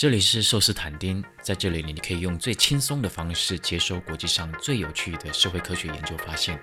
这里是寿司坦丁，在这里你可以用最轻松的方式接收国际上最有趣的社会科学研究发现。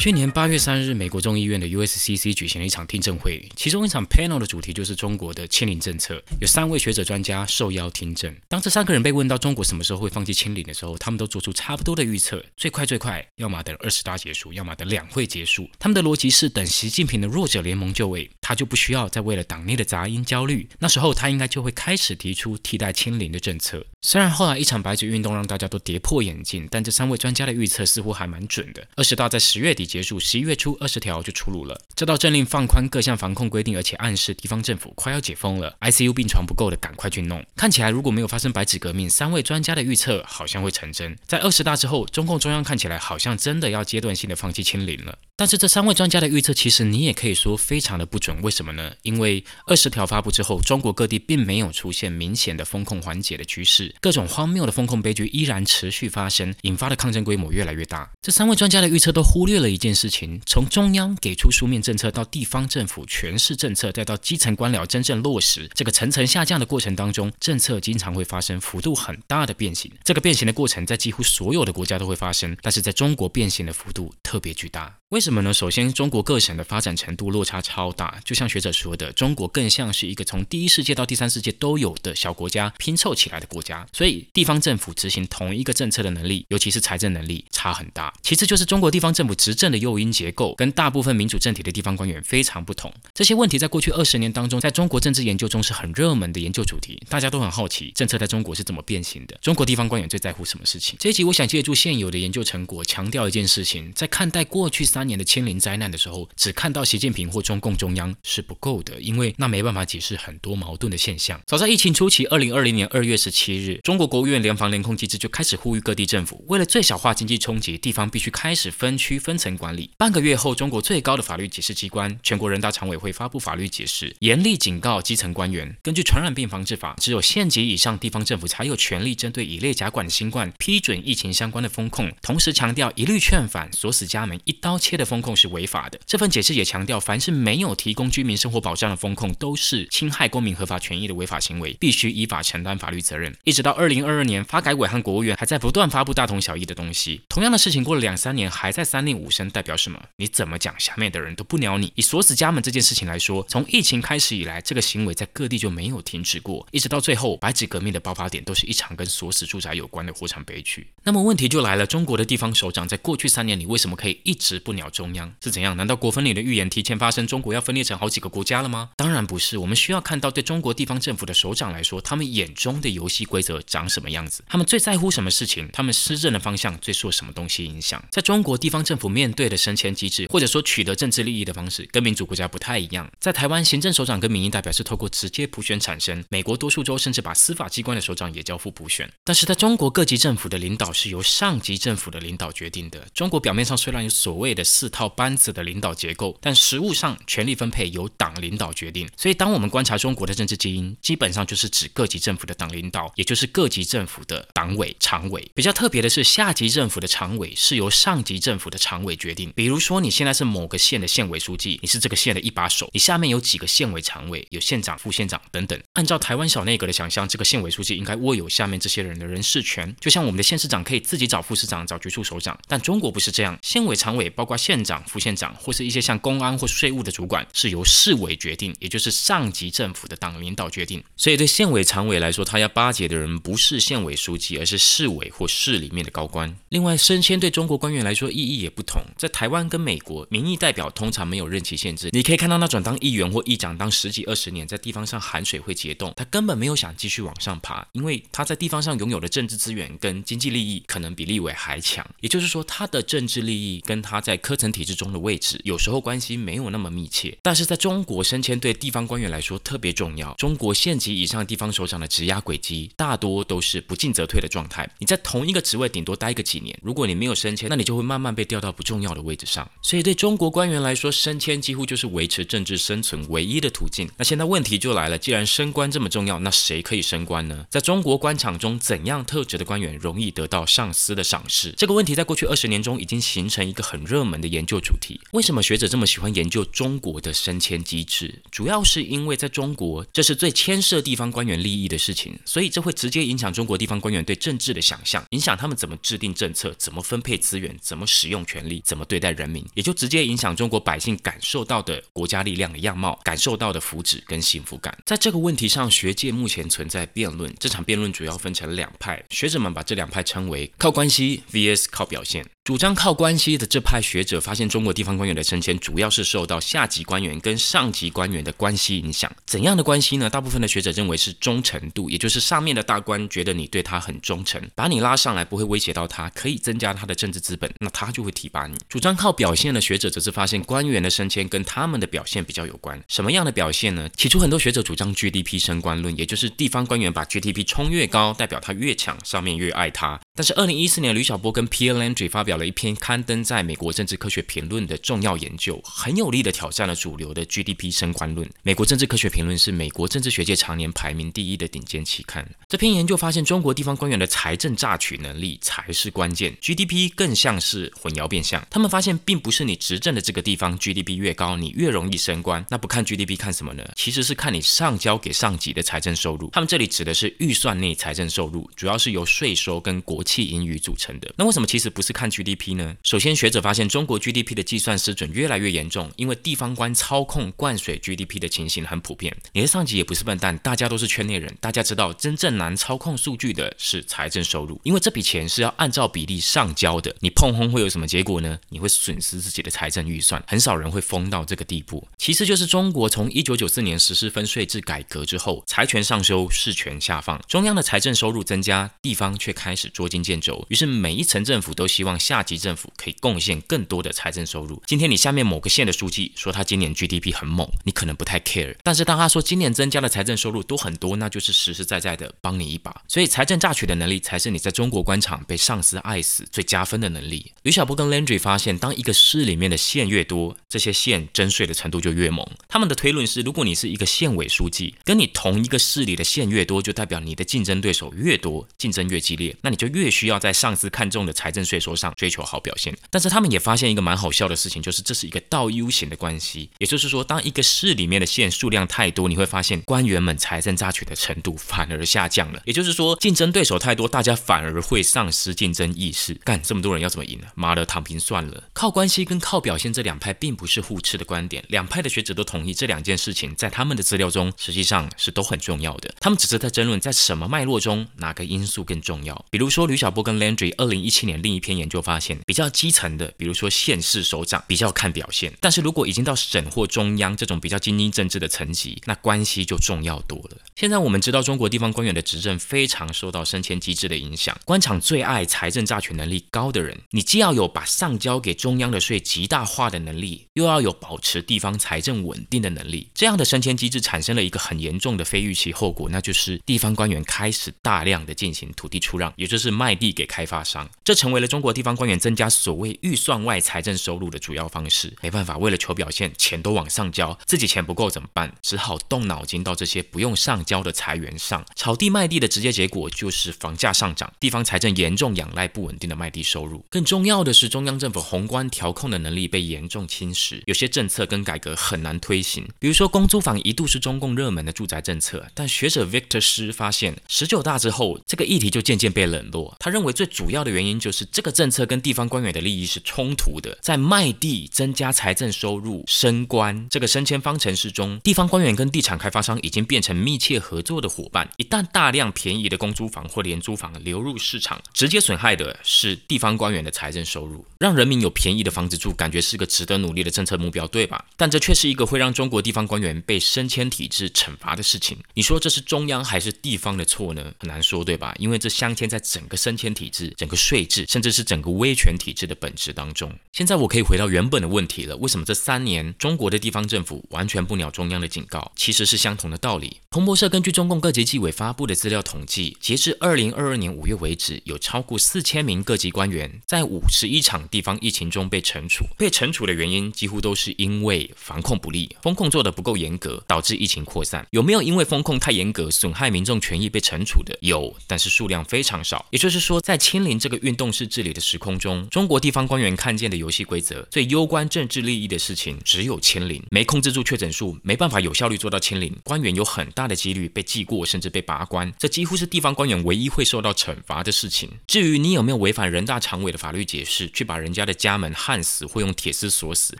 去年八月三日，美国众议院的 USCC 举行了一场听证会，其中一场 panel 的主题就是中国的清零政策，有三位学者专家受邀听证。当这三个人被问到中国什么时候会放弃清零的时候，他们都做出差不多的预测：最快最快，要么等二十大结束，要么等两会结束。他们的逻辑是，等习近平的弱者联盟就位，他就不需要再为了党内的杂音焦虑，那时候他应该就会开始提出替代清零的政策。虽然后来一场白纸运动让大家都跌破眼镜，但这三位专家的预测似乎还蛮准的。二十大在十月底。结束，十一月初二十条就出炉了。这道政令放宽各项防控规定，而且暗示地方政府快要解封了，ICU 病床不够的赶快去弄。看起来如果没有发生白纸革命，三位专家的预测好像会成真。在二十大之后，中共中央看起来好像真的要阶段性的放弃清零了。但是这三位专家的预测，其实你也可以说非常的不准。为什么呢？因为二十条发布之后，中国各地并没有出现明显的风控缓解的趋势，各种荒谬的风控悲剧依然持续发生，引发的抗争规模越来越大。这三位专家的预测都忽略了一件事情：从中央给出书面政策到地方政府诠释政策，再到基层官僚真正落实，这个层层下降的过程当中，政策经常会发生幅度很大的变形。这个变形的过程在几乎所有的国家都会发生，但是在中国变形的幅度特别巨大。为什么那么呢？首先，中国各省的发展程度落差超大，就像学者说的，中国更像是一个从第一世界到第三世界都有的小国家拼凑起来的国家，所以地方政府执行同一个政策的能力，尤其是财政能力差很大。其次就是中国地方政府执政的诱因结构跟大部分民主政体的地方官员非常不同。这些问题在过去二十年当中，在中国政治研究中是很热门的研究主题，大家都很好奇政策在中国是怎么变形的，中国地方官员最在乎什么事情。这一集我想借助现有的研究成果，强调一件事情，在看待过去。三年的清零灾难的时候，只看到习近平或中共中央是不够的，因为那没办法解释很多矛盾的现象。早在疫情初期，二零二零年二月十七日，中国国务院联防联控机制就开始呼吁各地政府，为了最小化经济冲击，地方必须开始分区分层管理。半个月后，中国最高的法律解释机关全国人大常委会发布法律解释，严厉警告基层官员，根据传染病防治法，只有县级以上地方政府才有权利针对乙类甲管新冠批准疫情相关的风控，同时强调一律劝返，锁死家门，一刀切。的风控是违法的。这份解释也强调，凡是没有提供居民生活保障的风控，都是侵害公民合法权益的违法行为，必须依法承担法律责任。一直到二零二二年，发改委和国务院还在不断发布大同小异的东西。同样的事情过了两三年，还在三令五申，代表什么？你怎么讲，下面的人都不鸟你。以锁死家门这件事情来说，从疫情开始以来，这个行为在各地就没有停止过，一直到最后白纸革命的爆发点，都是一场跟锁死住宅有关的火场悲剧。那么问题就来了，中国的地方首长在过去三年里，为什么可以一直不鸟？中央是怎样？难道国分里的预言提前发生？中国要分裂成好几个国家了吗？当然不是。我们需要看到，对中国地方政府的首长来说，他们眼中的游戏规则长什么样子？他们最在乎什么事情？他们施政的方向最受什么东西影响？在中国地方政府面对的升迁机制，或者说取得政治利益的方式，跟民主国家不太一样。在台湾，行政首长跟民意代表是透过直接普选产生；美国多数州甚至把司法机关的首长也交付普选。但是在中国各级政府的领导是由上级政府的领导决定的。中国表面上虽然有所谓的。四套班子的领导结构，但实务上权力分配由党领导决定。所以，当我们观察中国的政治基因，基本上就是指各级政府的党领导，也就是各级政府的党委、常委。比较特别的是，下级政府的常委是由上级政府的常委决定。比如说，你现在是某个县的县委书记，你是这个县的一把手，你下面有几个县委常委，有县长、副县长等等。按照台湾小内阁的想象，这个县委书记应该握有下面这些人的人事权，就像我们的县市长可以自己找副市长、找局处首长。但中国不是这样，县委常委包括。县县长、副县长或是一些像公安或税务的主管，是由市委决定，也就是上级政府的党领导决定。所以对县委常委来说，他要巴结的人不是县委书记，而是市委或市里面的高官。另外，升迁对中国官员来说意义也不同。在台湾跟美国，民意代表通常没有任期限制。你可以看到那种当议员或议长当十几二十年，在地方上含水会结冻，他根本没有想继续往上爬，因为他在地方上拥有的政治资源跟经济利益可能比立委还强。也就是说，他的政治利益跟他在科层体制中的位置，有时候关系没有那么密切。但是在中国升迁对地方官员来说特别重要。中国县级以上地方首长的职压轨迹大多都是不进则退的状态。你在同一个职位顶多待个几年，如果你没有升迁，那你就会慢慢被调到不重要的位置上。所以对中国官员来说，升迁几乎就是维持政治生存唯一的途径。那现在问题就来了，既然升官这么重要，那谁可以升官呢？在中国官场中，怎样特质的官员容易得到上司的赏识？这个问题在过去二十年中已经形成一个很热门的研究主题。为什么学者这么喜欢研究中国的升迁机制？主要是因为在中国，这是最牵涉地方官员利益的事情，所以这会直接影响中国地方官员对政治的想象，影响他们怎么制定政策、怎么分配资源、怎么使用权力、怎么对待人民，也就直接影响中国百姓感受到的国家力量的样貌、感受到的福祉跟幸福感。在这个问题上，学界目前存在辩论。这场辩论主要分成两派，学者们把这两派称为靠关系 vs 靠表现。主张靠关系的这派学者发现，中国地方官员的升迁主要是受到下级官员跟上级官员的关系影响。怎样的关系呢？大部分的学者认为是忠诚度，也就是上面的大官觉得你对他很忠诚，把你拉上来不会威胁到他，可以增加他的政治资本，那他就会提拔你。主张靠表现的学者则是发现，官员的升迁跟他们的表现比较有关。什么样的表现呢？起初很多学者主张 GDP 升官论，也就是地方官员把 GDP 冲越高，代表他越强，上面越爱他。但是二零一四年，吕小波跟 Pierre Landry 发表表了一篇刊登在美国政治科学评论的重要研究，很有力的挑战了主流的 GDP 升官论。美国政治科学评论是美国政治学界常年排名第一的顶尖期刊。这篇研究发现，中国地方官员的财政榨取能力才是关键，GDP 更像是混淆变相。他们发现，并不是你执政的这个地方 GDP 越高，你越容易升官。那不看 GDP 看什么呢？其实是看你上交给上级的财政收入。他们这里指的是预算内财政收入，主要是由税收跟国企盈余组成的。那为什么其实不是看 GDP 呢？首先，学者发现中国 GDP 的计算失准越来越严重，因为地方官操控灌水 GDP 的情形很普遍。你的上级也不是笨蛋，大家都是圈内人，大家知道真正难操控数据的是财政收入，因为这笔钱是要按照比例上交的。你碰轰会有什么结果呢？你会损失自己的财政预算，很少人会疯到这个地步。其次就是中国从一九九四年实施分税制改革之后，财权上修，事权下放，中央的财政收入增加，地方却开始捉襟见肘。于是每一层政府都希望下级政府可以贡献更多的财政收入。今天你下面某个县的书记说他今年 GDP 很猛，你可能不太 care。但是当他说今年增加的财政收入都很多，那就是实实在在的帮你一把。所以财政榨取的能力才是你在中国官场被上司爱死最加分的能力。吕小波跟 Landry 发现，当一个市里面的县越多，这些县征税的程度就越猛。他们的推论是，如果你是一个县委书记，跟你同一个市里的县越多，就代表你的竞争对手越多，竞争越激烈，那你就越需要在上司看重的财政税收上追求好表现，但是他们也发现一个蛮好笑的事情，就是这是一个倒 U 型的关系，也就是说，当一个市里面的县数量太多，你会发现官员们财政榨取的程度反而下降了，也就是说，竞争对手太多，大家反而会丧失竞争意识。干这么多人要怎么赢呢？妈的，躺平算了。靠关系跟靠表现这两派并不是互斥的观点，两派的学者都同意这两件事情在他们的资料中实际上是都很重要的，他们只是在争论在什么脉络中哪个因素更重要。比如说吕小波跟 Landry 二零一七年另一篇研究发发现，比较基层的，比如说县市首长，比较看表现；但是如果已经到省或中央这种比较精英政治的层级，那关系就重要多了。现在我们知道，中国地方官员的执政非常受到升迁机制的影响，官场最爱财政榨取能力高的人，你既要有把上交给中央的税极大化的能力，又要有保持地方财政稳定的能力。这样的升迁机制产生了一个很严重的非预期后果，那就是地方官员开始大量的进行土地出让，也就是卖地给开发商。这成为了中国地方官员增加所谓预算外财政收入的主要方式。没办法，为了求表现，钱都往上交，自己钱不够怎么办？只好动脑筋到这些不用上交的财源上。炒地卖地的直接结果就是房价上涨，地方财政严重仰赖不稳定的卖地收入。更重要的是，中央政府宏观调控的能力被严重侵蚀，有些政策跟改革很难推行。比如说，公租房一度是中共热门的住宅政策，但学者 Victor 师发现，十九大之后，这个议题就渐渐被冷落。他认为最主要的原因就是这个政策跟地方官员的利益是冲突的，在卖地增加财政收入、升官这个升迁方程式中，地方官员跟地产开发商已经变成密切合作的伙伴。一旦大量便宜的公租房或廉租房流入市场，直接损害的是地方官员的财政收入，让人民有便宜的房子住，感觉是个值得努力的政策目标，对吧？但这却是一个会让中国地方官员被升迁体制惩罚的事情。你说这是中央还是地方的错呢？很难说，对吧？因为这镶嵌在整个升迁体制、整个税制，甚至是整个威权体制的本质当中。现在我可以回到原本的问题了：为什么这三年中国的地方政府完全不鸟中央的警告？其实是相同的道理。彭博社根据中共各级纪委发布的资料统计，截至二零二二年五月为止，有超过四千名各级官员在五十一场地方疫情中被惩处。被惩处的原因几乎都是因为防控不力，风控做得不够严格，导致疫情扩散。有没有因为风控太严格，损害民众权益被惩处的？有，但是数量非常少。也就是说，在清零这个运动式治理的时空中，中国地方官员看见的游戏规则，最攸关政治利益的事情只有清零。没控制住确诊数，没办法有效率做到清零，官员有很大的几率被记过，甚至被拔关。这几乎是地方官员唯一会受到惩罚的事情。至于你有没有违反人大常委的法律解释，去把人家的家门焊死，或用铁丝锁死，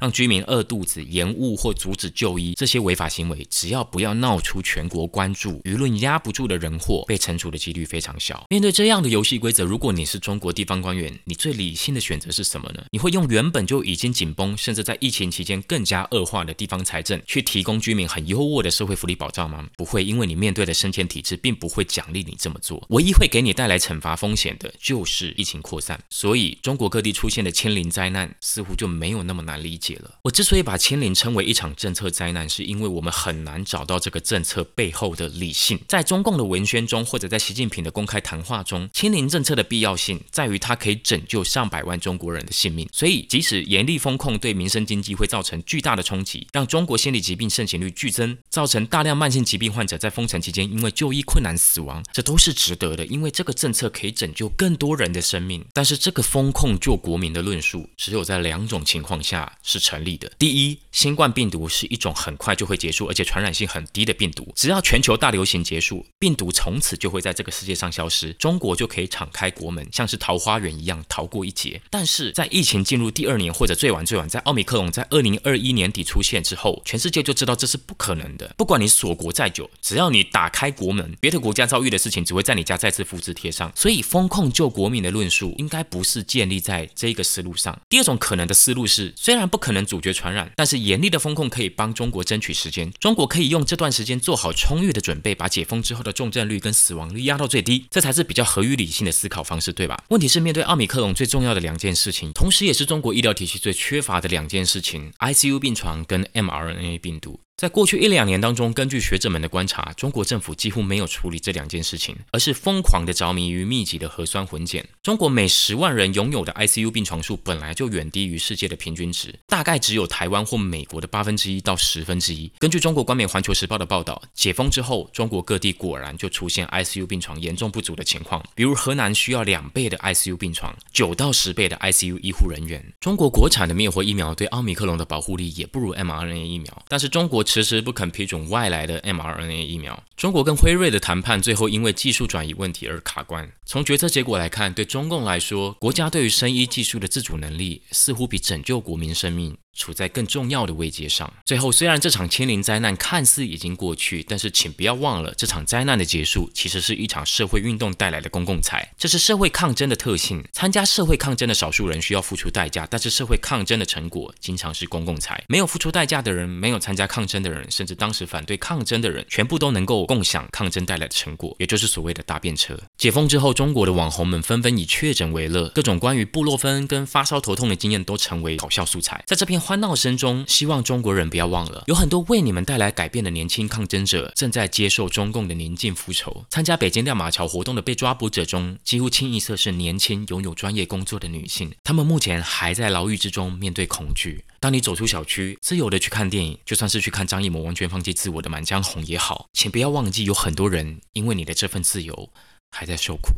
让居民饿肚子，延误或阻止就医，这些违法行为，只要不要闹出全国关注、舆论压不住的人祸，被惩处的几率非常小。面对这样的游戏规则，如果你是中国地方官员，你最最理性的选择是什么呢？你会用原本就已经紧绷，甚至在疫情期间更加恶化的地方财政，去提供居民很优渥的社会福利保障吗？不会，因为你面对的升迁体制并不会奖励你这么做，唯一会给你带来惩罚风险的就是疫情扩散。所以，中国各地出现的清零灾难似乎就没有那么难理解了。我之所以把清零称为一场政策灾难，是因为我们很难找到这个政策背后的理性。在中共的文宣中，或者在习近平的公开谈话中，清零政策的必要性在于它可以拯救有上百万中国人的性命。所以，即使严厉风控对民生经济会造成巨大的冲击，让中国心理疾病盛行率剧增，造成大量慢性疾病患者在封城期间因为就医困难死亡，这都是值得的，因为这个政策可以拯救更多人的生命。但是，这个风控救国民的论述，只有在两种情况下是成立的。第一，新冠病毒是一种很快就会结束，而且传染性很低的病毒，只要全球大流行结束，病毒从此就会在这个世界上消失，中国就可以敞开国门，像是桃花源一样逃过一劫。但是在疫情进入第二年，或者最晚最晚在奥密克戎在二零二一年底出现之后，全世界就知道这是不可能的。不管你锁国再久，只要你打开国门，别的国家遭遇的事情只会在你家再次复制贴上。所以，风控救国民的论述应该不是建立在这个思路上。第二种可能的思路是，虽然不可能阻绝传染，但是严厉的风控可以帮中国争取时间。中国可以用这段时间做好充裕的准备，把解封之后的重症率跟死亡率压到最低，这才是比较合于理性的思考方式，对吧？问题是，面对奥密克戎最重要的两件事情，同时也是中国医疗体系最缺乏的两件事情：ICU 病床跟 mRNA 病毒。在过去一两年当中，根据学者们的观察，中国政府几乎没有处理这两件事情，而是疯狂的着迷于密集的核酸混检。中国每十万人拥有的 ICU 病床数本来就远低于世界的平均值，大概只有台湾或美国的八分之一到十分之一。根据中国官媒《环球时报》的报道，解封之后，中国各地果然就出现 ICU 病床严重不足的情况，比如河南需要两倍的 ICU 病床，九到十倍的 ICU 医护人员。中国国产的灭活疫苗对奥密克戎的保护力也不如 mRNA 疫苗，但是中国。迟迟不肯批准外来的 mRNA 疫苗。中国跟辉瑞的谈判最后因为技术转移问题而卡关。从决策结果来看，对中共来说，国家对于生医技术的自主能力似乎比拯救国民生命。处在更重要的位阶上。最后，虽然这场清零灾难看似已经过去，但是请不要忘了，这场灾难的结束其实是一场社会运动带来的公共财，这是社会抗争的特性。参加社会抗争的少数人需要付出代价，但是社会抗争的成果经常是公共财。没有付出代价的人，没有参加抗争的人，甚至当时反对抗争的人，全部都能够共享抗争带来的成果，也就是所谓的大便车。解封之后，中国的网红们纷纷以确诊为乐，各种关于布洛芬跟发烧头痛的经验都成为搞笑素材。在这片。欢闹声中，希望中国人不要忘了，有很多为你们带来改变的年轻抗争者正在接受中共的宁静复仇。参加北京亮马桥活动的被抓捕者中，几乎清一色是年轻、拥有专业工作的女性。她们目前还在牢狱之中，面对恐惧。当你走出小区，自由的去看电影，就算是去看张艺谋完全放弃自我的《满江红》也好，请不要忘记，有很多人因为你的这份自由，还在受苦。